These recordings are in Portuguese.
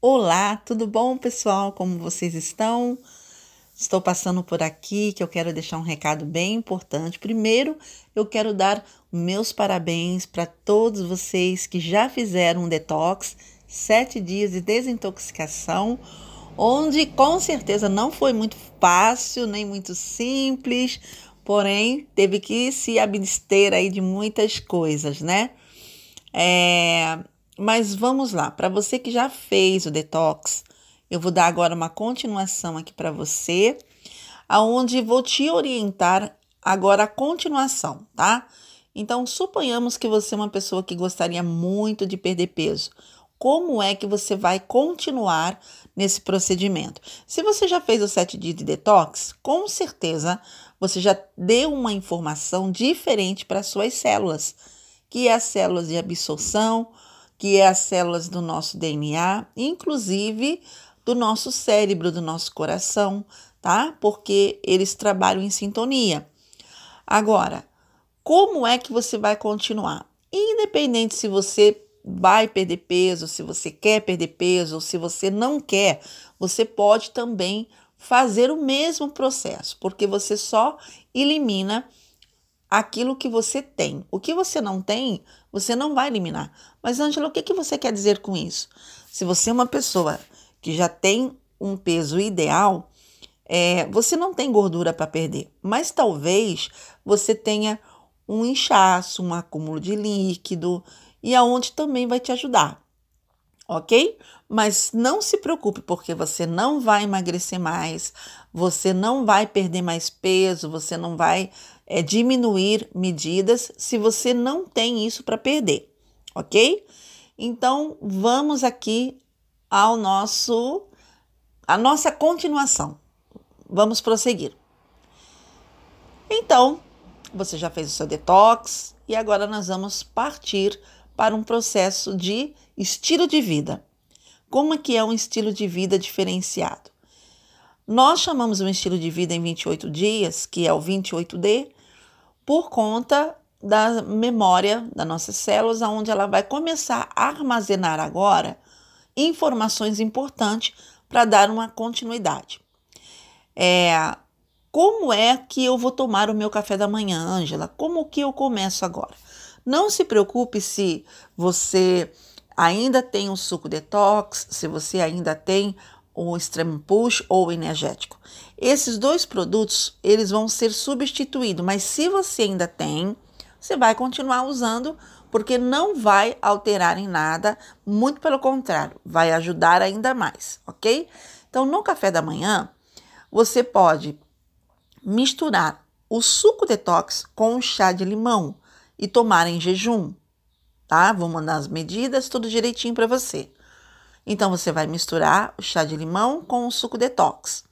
Olá, tudo bom, pessoal? Como vocês estão? Estou passando por aqui que eu quero deixar um recado bem importante. Primeiro, eu quero dar meus parabéns para todos vocês que já fizeram um detox, sete dias de desintoxicação, onde com certeza não foi muito fácil nem muito simples, porém teve que se abster aí de muitas coisas, né? É, mas vamos lá, para você que já fez o detox, eu vou dar agora uma continuação aqui para você, aonde vou te orientar agora a continuação, tá? Então, suponhamos que você é uma pessoa que gostaria muito de perder peso. Como é que você vai continuar nesse procedimento? Se você já fez os sete dias de detox, com certeza você já deu uma informação diferente para suas células, que é as células de absorção, que é as células do nosso DNA, inclusive do nosso cérebro, do nosso coração, tá? Porque eles trabalham em sintonia. Agora, como é que você vai continuar? Independente se você vai perder peso, se você quer perder peso ou se você não quer, você pode também fazer o mesmo processo, porque você só elimina aquilo que você tem. O que você não tem, você não vai eliminar. Mas, Ângela, o que, que você quer dizer com isso? Se você é uma pessoa que já tem um peso ideal, é, você não tem gordura para perder, mas talvez você tenha um inchaço, um acúmulo de líquido e aonde também vai te ajudar, ok? Mas não se preocupe, porque você não vai emagrecer mais, você não vai perder mais peso, você não vai é, diminuir medidas se você não tem isso para perder, ok? Então vamos aqui ao nosso a nossa continuação. Vamos prosseguir. Então, você já fez o seu detox e agora nós vamos partir para um processo de estilo de vida. Como é que é um estilo de vida diferenciado? Nós chamamos um estilo de vida em 28 dias, que é o 28D, por conta da memória das nossas células, onde ela vai começar a armazenar agora informações importantes para dar uma continuidade. É, como é que eu vou tomar o meu café da manhã, Ângela? Como que eu começo agora? Não se preocupe se você ainda tem um suco detox, se você ainda tem o extremo push ou energético. Esses dois produtos, eles vão ser substituídos, mas se você ainda tem, você vai continuar usando porque não vai alterar em nada, muito pelo contrário, vai ajudar ainda mais, ok? Então, no café da manhã, você pode misturar o suco detox com o chá de limão e tomar em jejum, tá? Vou mandar as medidas tudo direitinho para você. Então você vai misturar o chá de limão com o suco detox.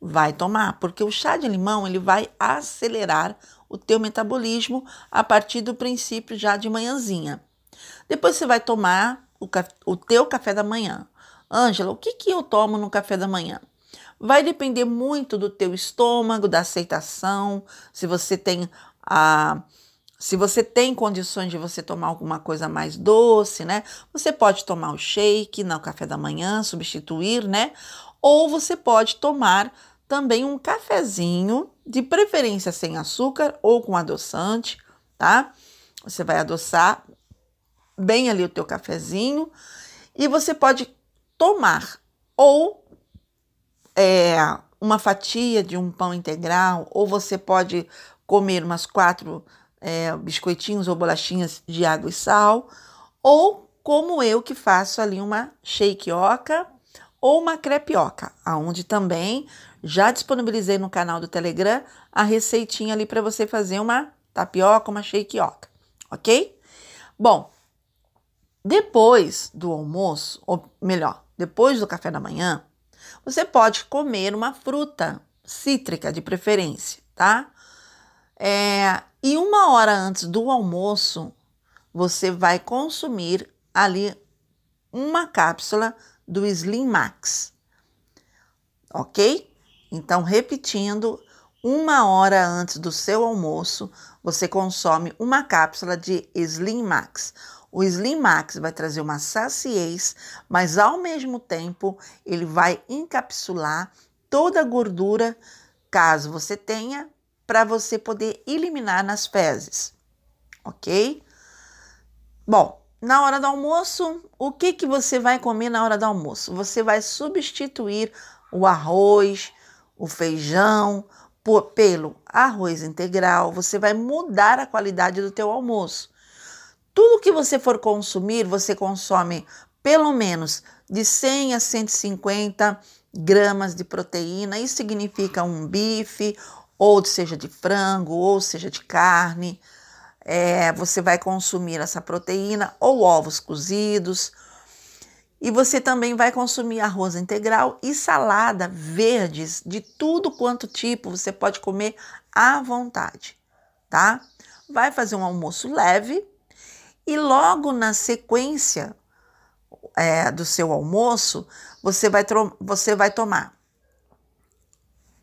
Vai tomar, porque o chá de limão ele vai acelerar o teu metabolismo a partir do princípio já de manhãzinha. Depois você vai tomar o, o teu café da manhã. Ângela, o que, que eu tomo no café da manhã? Vai depender muito do teu estômago, da aceitação, se você tem a se você tem condições de você tomar alguma coisa mais doce, né? Você pode tomar o shake no café da manhã, substituir, né? Ou você pode tomar também um cafezinho, de preferência sem açúcar ou com adoçante, tá? Você vai adoçar bem ali o teu cafezinho e você pode tomar ou é, uma fatia de um pão integral, ou você pode comer umas quatro é, biscoitinhos ou bolachinhas de água e sal, ou como eu que faço ali uma shakeoca ou uma crepioca, aonde também já disponibilizei no canal do Telegram a receitinha ali para você fazer uma tapioca, uma shakeoca, ok? Bom, depois do almoço, ou melhor, depois do café da manhã, você pode comer uma fruta cítrica de preferência, tá? É, e uma hora antes do almoço, você vai consumir ali uma cápsula do Slim Max. Ok? Então, repetindo, uma hora antes do seu almoço, você consome uma cápsula de Slim Max. O Slim Max vai trazer uma saciez, mas ao mesmo tempo ele vai encapsular toda a gordura, caso você tenha, para você poder eliminar nas fezes, ok? Bom, na hora do almoço, o que, que você vai comer na hora do almoço? Você vai substituir o arroz, o feijão por, pelo arroz integral. Você vai mudar a qualidade do teu almoço. Tudo que você for consumir, você consome pelo menos de 100 a 150 gramas de proteína. Isso significa um bife, ou seja de frango, ou seja de carne. É, você vai consumir essa proteína ou ovos cozidos. E você também vai consumir arroz integral e salada verdes de tudo quanto tipo você pode comer à vontade, tá? Vai fazer um almoço leve e logo na sequência é, do seu almoço você vai, você vai tomar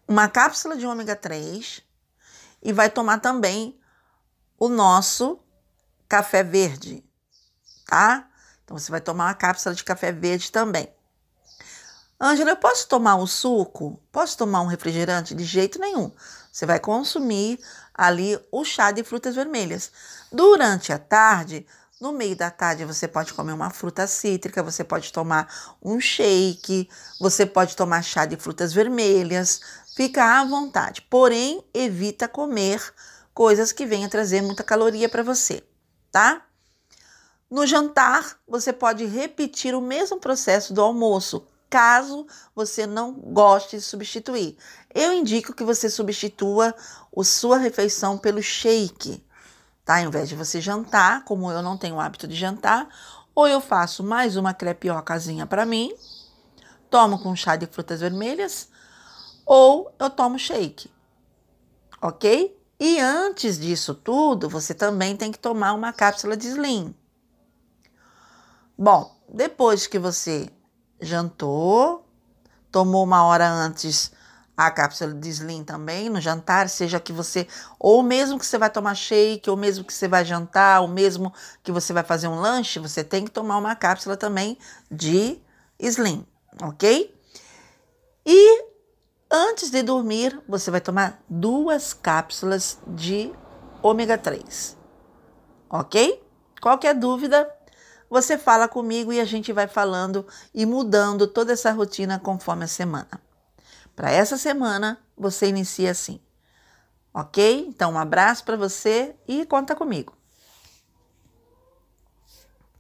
uma cápsula de ômega 3 e vai tomar também o nosso café verde, tá? Então você vai tomar uma cápsula de café verde também. Ângela, eu posso tomar um suco? Posso tomar um refrigerante? De jeito nenhum. Você vai consumir ali o chá de frutas vermelhas. Durante a tarde, no meio da tarde, você pode comer uma fruta cítrica, você pode tomar um shake, você pode tomar chá de frutas vermelhas, fica à vontade. Porém, evita comer coisas que venham trazer muita caloria para você, tá? No jantar, você pode repetir o mesmo processo do almoço, caso você não goste de substituir. Eu indico que você substitua a sua refeição pelo shake, tá? Ao invés de você jantar, como eu não tenho o hábito de jantar, ou eu faço mais uma crepiocazinha para mim, tomo com chá de frutas vermelhas, ou eu tomo shake, ok? E antes disso tudo, você também tem que tomar uma cápsula de Slim. Bom, depois que você jantou, tomou uma hora antes a cápsula de Slim também no jantar, seja que você, ou mesmo que você vai tomar shake, ou mesmo que você vai jantar, ou mesmo que você vai fazer um lanche, você tem que tomar uma cápsula também de Slim, ok? E Antes de dormir, você vai tomar duas cápsulas de ômega 3. Ok? Qualquer dúvida, você fala comigo e a gente vai falando e mudando toda essa rotina conforme a semana. Para essa semana, você inicia assim. Ok? Então, um abraço para você e conta comigo.